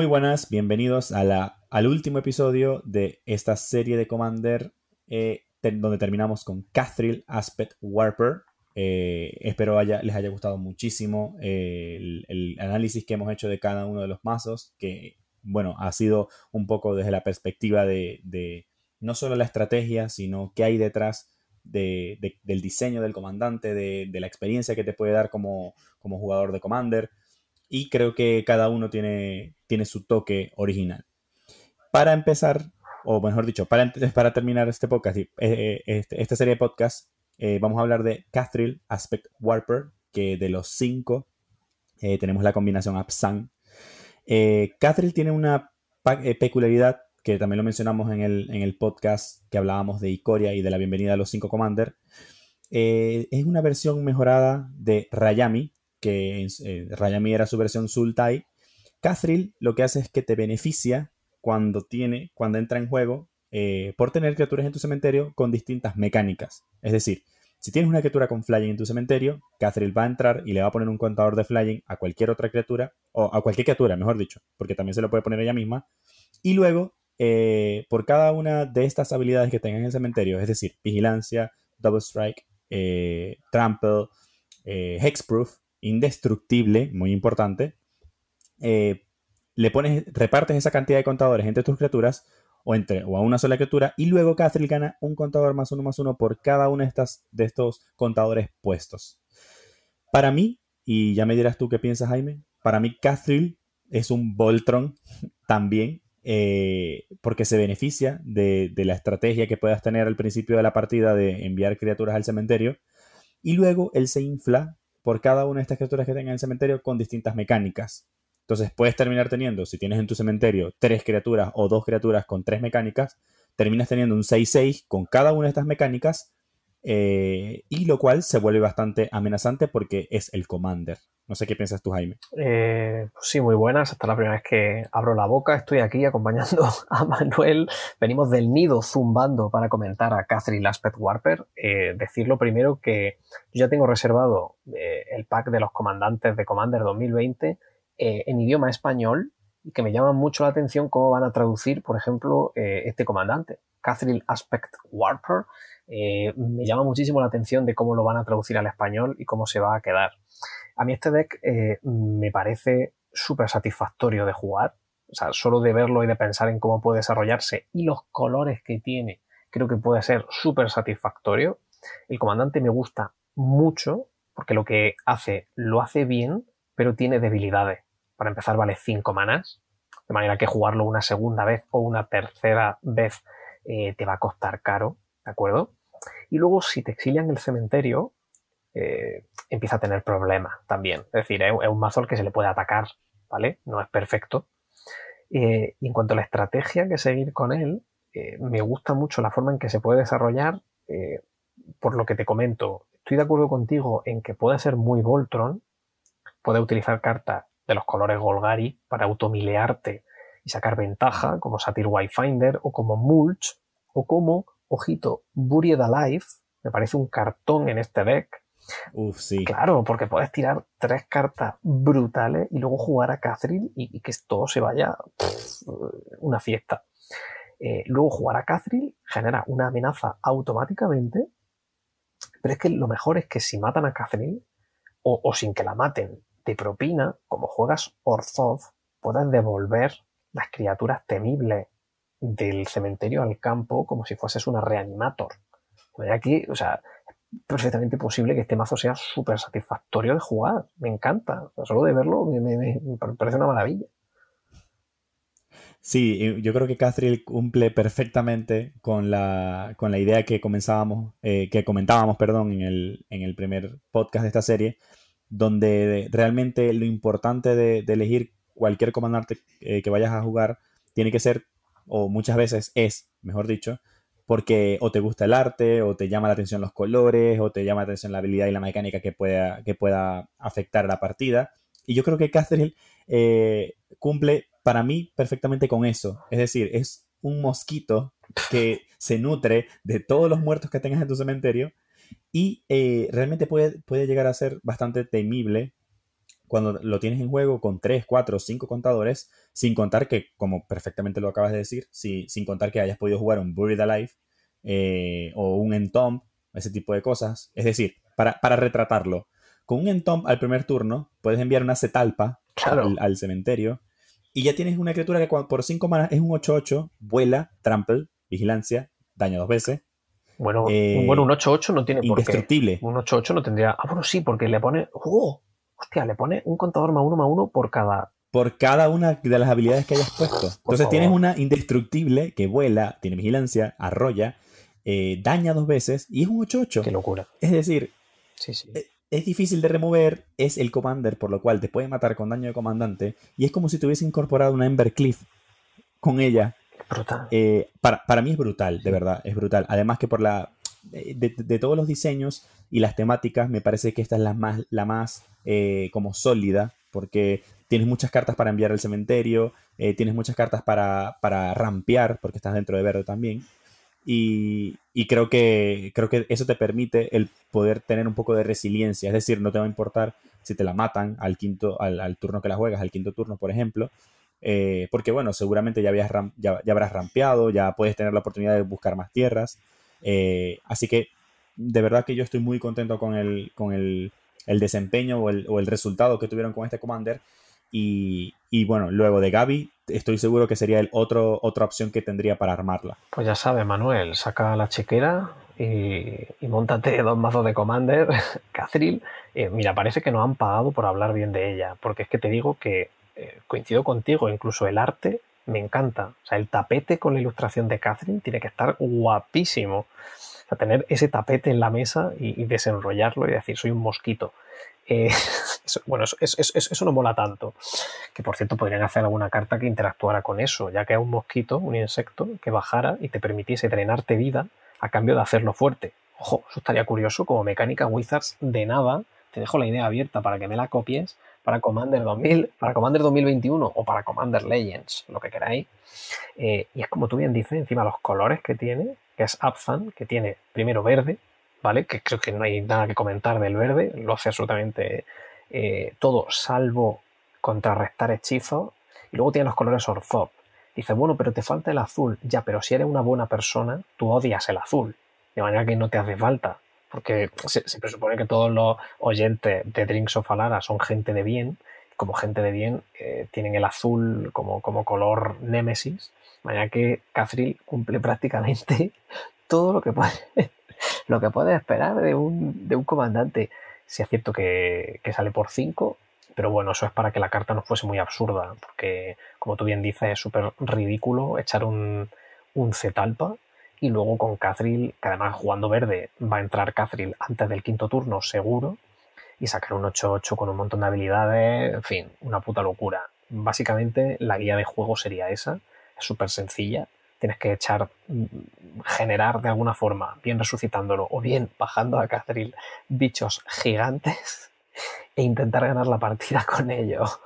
Muy buenas, bienvenidos a la, al último episodio de esta serie de Commander eh, donde terminamos con Cathril Aspect Warper. Eh, espero haya, les haya gustado muchísimo eh, el, análisis que hemos hecho de cada uno de los mazos, que bueno, ha sido un poco desde la perspectiva de, de no solo la estrategia, sino qué hay detrás de, del diseño del comandante, de, la experiencia que te puede dar como, como jugador de Commander y creo que cada uno tiene, tiene su toque original. Para empezar, o mejor dicho, para, para terminar este podcast, eh, eh, este, esta serie de podcast, eh, vamos a hablar de Cathril Aspect Warper, que de los cinco tenemos la combinación Absan. Cathril tiene una peculiaridad que también lo mencionamos en el, en el, podcast que hablábamos de Icoria y de la bienvenida a los cinco Commander. es una versión mejorada de Rayami, que eh, Rayami era su versión Sultai. Cathril lo que hace es que te beneficia cuando tiene, cuando entra en juego, eh, por tener criaturas en tu cementerio con distintas mecánicas. Es decir, si tienes una criatura con flying en tu cementerio, Cathril va a entrar y le va a poner un contador de flying a cualquier otra criatura, o a cualquier criatura, mejor dicho, porque también se lo puede poner ella misma. Y luego, eh, por cada una de estas habilidades que tenga en el cementerio, es decir, vigilancia, double strike, trample, hexproof, indestructible, muy importante, eh, le pones, repartes esa cantidad de contadores entre tus criaturas o, entre, o a una sola criatura y luego Cathril gana un contador más uno más uno por cada uno de, estas, de estos contadores puestos. Para mí, y ya me dirás tú qué piensas Jaime, para mí Cathril es un Voltron también eh, porque se beneficia de, de, la estrategia que puedas tener al principio de la partida de enviar criaturas al cementerio y luego él se infla por cada una de estas criaturas que tenga en el cementerio con distintas mecánicas. Entonces puedes terminar teniendo, si tienes en tu cementerio tres criaturas o dos criaturas con tres mecánicas, terminas teniendo un 6-6 con cada una de estas mecánicas, eh, y lo cual se vuelve bastante amenazante porque es el commander. No sé qué piensas tú, Jaime. Eh, pues sí, muy buenas. Esta es la primera vez que abro la boca. Estoy aquí acompañando a Manuel. Venimos del nido zumbando para comentar a Catherine Laspet Warper. Eh, decirlo primero que yo ya tengo reservado eh, el pack de los comandantes de Commander 2020 en idioma español y que me llama mucho la atención cómo van a traducir, por ejemplo, este comandante, Catherine Aspect Warper. Me llama muchísimo la atención de cómo lo van a traducir al español y cómo se va a quedar. A mí este deck eh, me parece súper satisfactorio de jugar. O sea, solo de verlo y de pensar en cómo puede desarrollarse y los colores que tiene, creo que puede ser súper satisfactorio. El comandante me gusta mucho porque lo que hace lo hace bien, pero tiene debilidades. Para empezar, vale 5 manas, de manera que jugarlo una segunda vez o una tercera vez eh, te va a costar caro, ¿de acuerdo? Y luego, si te exilian el cementerio, eh, empieza a tener problemas también. Es decir, es, un mazo que se le puede atacar, ¿vale? No es perfecto. Eh, y en cuanto a la estrategia que seguir con él, eh, me gusta mucho la forma en que se puede desarrollar, por lo que te comento. Estoy de acuerdo contigo en que puede ser muy Voltron, puede utilizar cartas de los colores Golgari para automilearte y sacar ventaja, como Satyr Finder o como Mulch, o como, ojito, Buried Alive, me parece un cartón en este deck, Uf, sí. Claro, porque puedes tirar tres cartas brutales y luego jugar a Catherine y, que todo se vaya una fiesta. Eh, luego jugar a Catherine genera una amenaza automáticamente, pero es que lo mejor es que si matan a Catherine o, sin que la maten de propina, como juegas Orzov, puedes devolver las criaturas temibles del cementerio al campo como si fueses una reanimator. Aquí, o sea, perfectamente posible que este mazo sea súper satisfactorio de jugar. Me encanta. solo de verlo me, parece una maravilla. Sí, yo creo que Castril cumple perfectamente con la, con la idea que comenzábamos, eh, que comentábamos, perdón, en el, en el primer podcast de esta serie, donde realmente lo importante de, elegir cualquier comandante eh, que vayas a jugar tiene que ser, o muchas veces es, mejor dicho, porque o te gusta el arte, o te llama la atención los colores, o te llama la atención la habilidad y la mecánica que pueda, que pueda afectar la partida. Y yo creo que Catherine eh, cumple para mí perfectamente con eso. Es decir, es un mosquito que se nutre de todos los muertos que tengas en tu cementerio y eh, realmente puede, puede llegar a ser bastante temible cuando lo tienes en juego con 3, 4, 5 contadores, sin contar que, como perfectamente lo acabas de decir, sin contar que hayas podido jugar un Buried Alive eh, o un Entomb, ese tipo de cosas. Es decir, para, para retratarlo, con un Entomb al primer turno puedes enviar una Cetalpa al, cementerio y ya tienes una criatura que por 5 manas es un 8-8, vuela, trample, vigilancia, daña dos veces. Bueno, eh, bueno un 8-8 no tiene por qué. Un 8-8 no tendría. Ah, bueno, sí, porque le pone. ¡Oh! Hostia, le pone un contador más uno más uno por cada. Por cada una de las habilidades que hayas puesto. Entonces tienes una indestructible que vuela, tiene vigilancia, arrolla, eh, daña dos veces y es un 8-8. Qué locura. Es decir, sí, sí. Eh, es difícil de remover, es el commander, por lo cual te puede matar con daño de comandante. Y es como si te hubiese incorporado una Ember Cliff con ella. Brutal. Eh, para, mí es brutal, de verdad, es brutal. Además que por la. De, todos los diseños y las temáticas, me parece que esta es la más, la más eh, como sólida. Porque tienes muchas cartas para enviar al cementerio. Eh, tienes muchas cartas para, para rampear, porque estás dentro de verde también. Y, creo, que, creo que eso te permite el poder tener un poco de resiliencia. Es decir, no te va a importar si te la matan al quinto, al, turno que la juegas, al quinto turno, por ejemplo. Eh, porque bueno, seguramente ya, habías ya, habrás rampeado, ya puedes tener la oportunidad de buscar más tierras. Eh, así que de verdad que yo estoy muy contento con el, con el, desempeño o el, el, resultado que tuvieron con este Commander. Y, y bueno, luego de Gaby, estoy seguro que sería el otro, otra opción que tendría para armarla. Pues ya sabes, Manuel, saca la chequera y, y montate dos mazos de Commander, Catherine. Eh, mira, parece que nos han pagado por hablar bien de ella, porque es que te digo que eh, coincido contigo, incluso el arte me encanta. O sea, el tapete con la ilustración de Catherine tiene que estar guapísimo. O sea, tener ese tapete en la mesa y, desenrollarlo y decir, soy un mosquito. Eh, bueno, eso, no mola tanto. Que por cierto podrían hacer alguna carta que interactuara con eso, ya que es un mosquito, un insecto, que bajara y te permitiese drenarte vida a cambio de hacerlo fuerte. Ojo, eso estaría curioso como mecánica Wizards de nada. Te dejo la idea abierta para que me la copies para Commander 2000, para Commander 2021 o para Commander Legends, lo que queráis. Eh, y es como tú bien dices, encima los colores que tiene, que es Upfan, que tiene primero verde, ¿vale? Que creo que no hay nada que comentar del verde, lo hace absolutamente eh, todo, salvo contrarrestar hechizos. Y luego tiene los colores Orthop. Dice, bueno, pero te falta el azul. Ya, pero si eres una buena persona, tú odias el azul. De manera que no te hace falta. Porque se, presupone que todos los oyentes de Drinks of Alara son gente de bien. Como gente de bien, eh, tienen el azul como, como color némesis. Manera que Catherine cumple prácticamente todo lo que puede lo que puedes esperar de un, de un comandante. Si es cierto que, sale por 5, pero bueno, eso es para que la carta no fuese muy absurda, porque como tú bien dices, es súper ridículo echar un, un Zetalpa y luego con Cathril, que además jugando verde va a entrar Cathril antes del quinto turno seguro, y sacar un 8-8 con un montón de habilidades, en fin, una puta locura. Básicamente la guía de juego sería esa, es súper sencilla, tienes que echar, mm, generar de alguna forma, bien resucitándolo o bien bajando a Catherine bichos gigantes e intentar ganar la partida con ellos.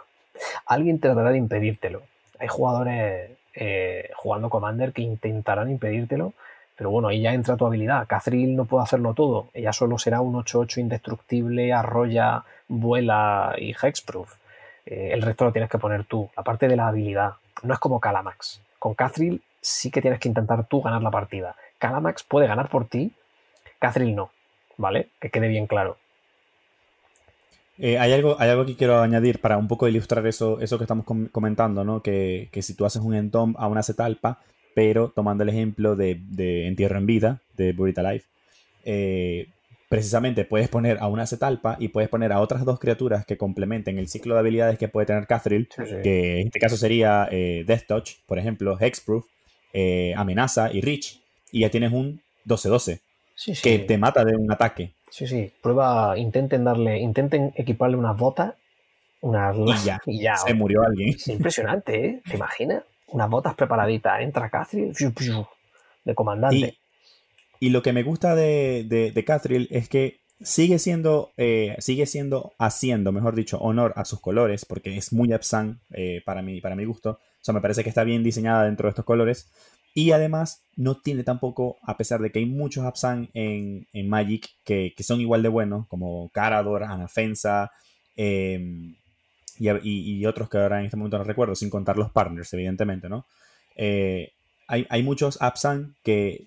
Alguien tratará de impedírtelo. Hay jugadores eh, jugando Commander que intentarán impedírtelo, pero bueno, ahí ya entra tu habilidad. Catherine no puede hacerlo todo. Ella solo será un 8-8 indestructible, arrolla, vuela y hexproof. Eh, el resto lo tienes que poner tú. La parte de la habilidad. No es como Calamax. Con Catherine sí que tienes que intentar tú ganar la partida. Calamax puede ganar por ti, Catherine no, ¿vale? Que quede bien claro. Eh, hay, algo, hay algo que quiero añadir para un poco ilustrar eso, eso que estamos comentando, ¿no? Que, si tú haces un entom a una cetalpa, pero tomando el ejemplo de, Entierro en Vida, de Burita Life, eh, precisamente puedes poner a una cetalpa y puedes poner a otras dos criaturas que complementen el ciclo de habilidades que puede tener Catherine, que en este caso sería eh, Death Touch, por ejemplo, Hexproof, eh, amenaza y Rich, y ya tienes un 12-12 que te mata de un ataque. Sí, sí, prueba, intenten darle, intenten equiparle unas botas, unas y ya, se murió alguien. Es impresionante, ¿eh? ¿Te imaginas? Unas botas preparaditas, entra Catherine, de comandante. Y, lo que me gusta de, de, Catherine es que sigue siendo, eh, sigue siendo, haciendo, mejor dicho, honor a sus colores, porque es muy Epsan eh, para, mí, para mi gusto. O sea, me parece que está bien diseñada dentro de estos colores. Y además no tiene tampoco, a pesar de que hay muchos Absan en, Magic que, son igual de buenos, como Carador, Anafensa, em, y, otros que ahora en este momento no recuerdo, sin contar los partners, evidentemente, ¿no? Eh, hay, hay, muchos Absan que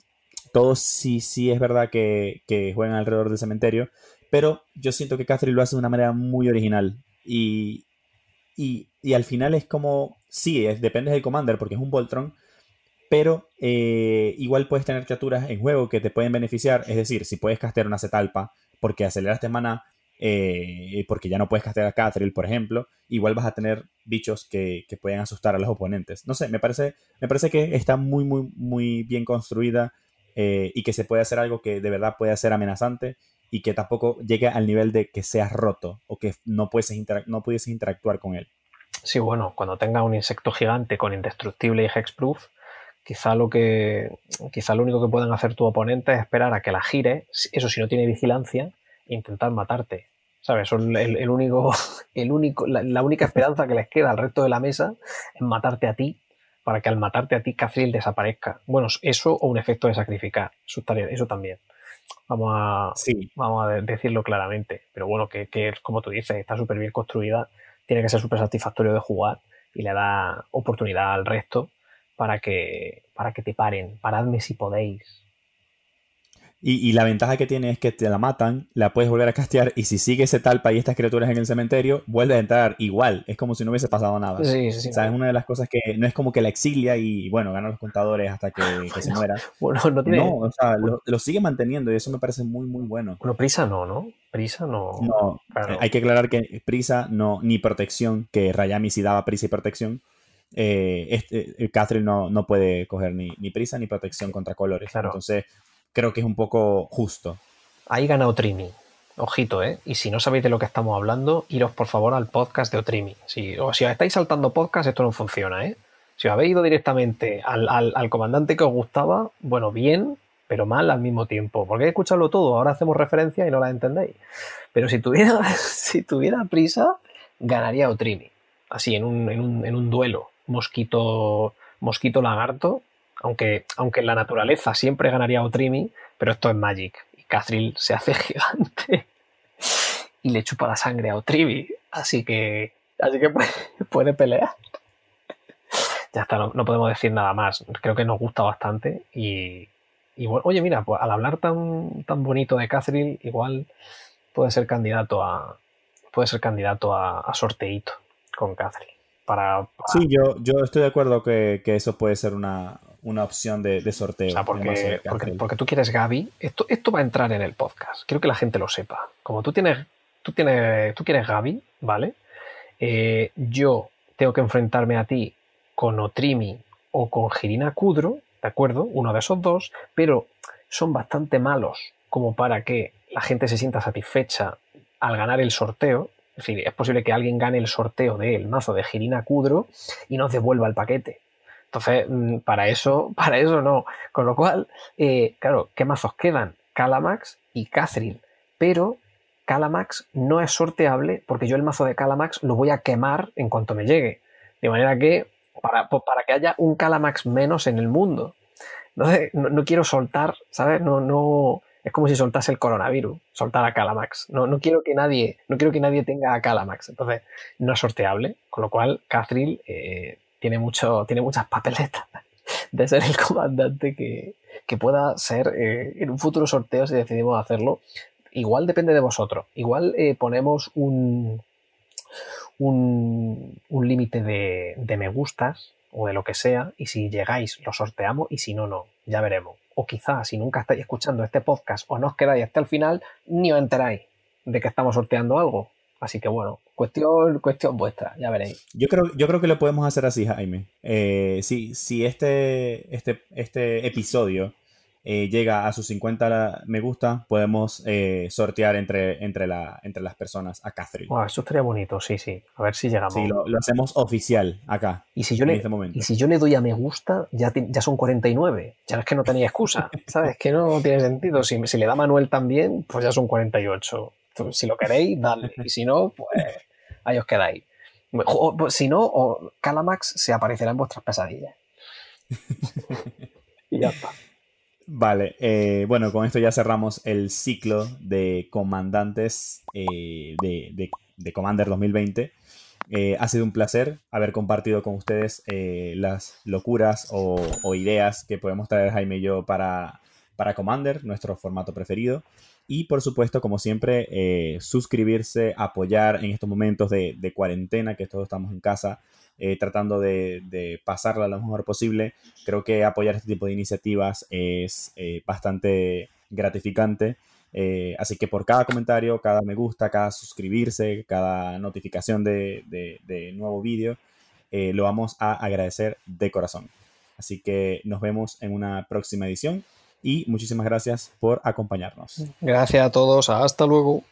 todos sí, sí es verdad que, juegan alrededor del cementerio, pero yo siento que Catherine lo hace de una manera muy original. Y, y, al final es como, sí, es, depende del commander porque es un Voltron, pero eh, igual puedes tener criaturas en juego que te pueden beneficiar. Es decir, si puedes castear una Cetalpa porque aceleraste mana, eh, porque ya no puedes castear a Catherine, por ejemplo, igual vas a tener bichos que, que, pueden asustar a los oponentes. No sé, me parece, me parece que está muy, muy, muy bien construida eh, y que se puede hacer algo que de verdad puede ser amenazante y que tampoco llegue al nivel de que seas roto o que no, puedes no pudieses interactuar con él. Sí, bueno, cuando tenga un insecto gigante con indestructible y hexproof, quizá lo que quizá lo único que pueden hacer tu oponente es esperar a que la gire, eso si no tiene vigilancia, e intentar matarte. ¿Sabes? Son el, único, el único, la, única esperanza que les queda al resto de la mesa es matarte a ti para que al matarte a ti Catherine desaparezca. Bueno, eso o un efecto de sacrificar. Eso, eso también. Vamos a, vamos a decirlo claramente. Pero bueno, que, que como tú dices, está súper bien construida, tiene que ser súper satisfactorio de jugar y le da oportunidad al resto para que, para que te paren. Paradme si podéis. Y, la ventaja que tiene es que te la matan, la puedes volver a castear y si sigue ese talpa y estas criaturas en el cementerio, vuelve a entrar igual. Es como si no hubiese pasado nada. Sí, sí, sí. O sea, es una de las cosas que no es como que la exilia y bueno, gana los contadores hasta que, se muera. bueno, no tiene... No, o sea, lo, sigue manteniendo y eso me parece muy, muy bueno. Bueno, prisa no, ¿no? Prisa no. No, hay que aclarar que prisa no, ni protección, que Rayami sí daba prisa y protección. Eh, este, eh, Catherine no, no puede coger ni, ni, prisa ni protección contra colores. Claro. Entonces, creo que es un poco justo. Ahí gana Otrimi. Ojito, ¿eh? Y si no sabéis de lo que estamos hablando, iros por favor al podcast de Otrimi. Si, o si os estáis saltando podcast, esto no funciona, ¿eh? Si os habéis ido directamente al, comandante que os gustaba, bueno, bien, pero mal al mismo tiempo. Porque he escuchado todo, ahora hacemos referencia y no la entendéis. Pero si tuviera, si tuviera prisa, ganaría Otrimi. Así, en un, en un, en un duelo. Mosquito, mosquito lagarto, aunque, aunque en la naturaleza siempre ganaría Otrimi, pero esto es Magic. Y Cathril se hace gigante y le chupa la sangre a Otrimi. Así que, así que puede, pelear. Ya está, no, podemos decir nada más. Creo que nos gusta bastante. Y, bueno, oye, mira, pues al hablar tan, tan bonito de Cathril, igual puede ser candidato a. Puede ser candidato a, a sorteito con Cathril. Para, Sí, yo, yo estoy de acuerdo que, que, eso puede ser una, una opción de, sorteo. O sea, porque, porque, tú quieres Gaby, esto, esto va a entrar en el podcast. Quiero que la gente lo sepa. Como tú tienes, tú tienes, tú quieres Gaby, ¿vale? Eh, yo tengo que enfrentarme a ti con Otrimi o con Girina Kudro, ¿de acuerdo? Uno de esos dos, pero son bastante malos como para que la gente se sienta satisfecha al ganar el sorteo. Es es posible que alguien gane el sorteo del mazo de Girina Kudro y nos devuelva el paquete. Entonces, mm, para eso, para eso no. Con lo cual, eh, claro, ¿qué mazos quedan? Calamax y Catherine. Pero Calamax no es sorteable porque yo el mazo de Calamax lo voy a quemar en cuanto me llegue. De manera que, para, pues, para que haya un Calamax menos en el mundo. Entonces, no, quiero soltar, ¿sabes? No, no. Es como si soltase el coronavirus, soltar a Calamax. No, no quiero que nadie, no quiero que nadie tenga a Calamax. Entonces, no es sorteable. Con lo cual, Catherine eh, tiene, mucho, tiene muchas papeletas de ser el comandante que, pueda ser eh, en un futuro sorteo si decidimos hacerlo. Igual depende de vosotros. Igual eh, ponemos un, un, un límite de, de, me gustas o de lo que sea y si llegáis lo sorteamos y si no, no. Ya veremos. O quizás si nunca estáis escuchando este podcast o no os quedáis hasta el final, ni os enteráis de que estamos sorteando algo. Así que bueno, cuestión, cuestión vuestra, ya veréis. Yo creo, yo creo que lo podemos hacer así, Jaime. Eh, si, si este, este, este episodio eh, llega a sus 50 me gusta, podemos eh, sortear entre, entre, la, entre las personas a Catherine. eso estaría bonito, sí, sí. A ver si llegamos. Sí, lo, hacemos oficial acá. Y si yo, le, este y si yo le doy a me gusta, ya, ya son 49. Ya es que no tenía excusa. ¿Sabes? Que no tiene sentido. Si, si le da Manuel también, pues ya son 48 si lo queréis, dale. Y si no, pues ahí os quedáis. Pues, si no, Calamax se aparecerá en vuestras pesadillas. y ya está. Vale, eh, bueno, con esto ya cerramos el ciclo de comandantes eh, de, de, Commander 2020. Eh, ha sido un placer haber compartido con ustedes eh, las locuras o, ideas que podemos traer Jaime y yo para, para Commander, nuestro formato preferido. Y por supuesto, como siempre, eh, suscribirse, apoyar en estos momentos de, cuarentena, que todos estamos en casa, tratando de, pasarla lo mejor posible. Creo que apoyar este tipo de iniciativas es bastante gratificante eh, así que por cada comentario, cada me gusta, cada suscribirse, cada notificación de, nuevo vídeo, eh, lo vamos a agradecer de corazón. Así que nos vemos en una próxima edición y muchísimas gracias por acompañarnos. Gracias a todos, hasta luego.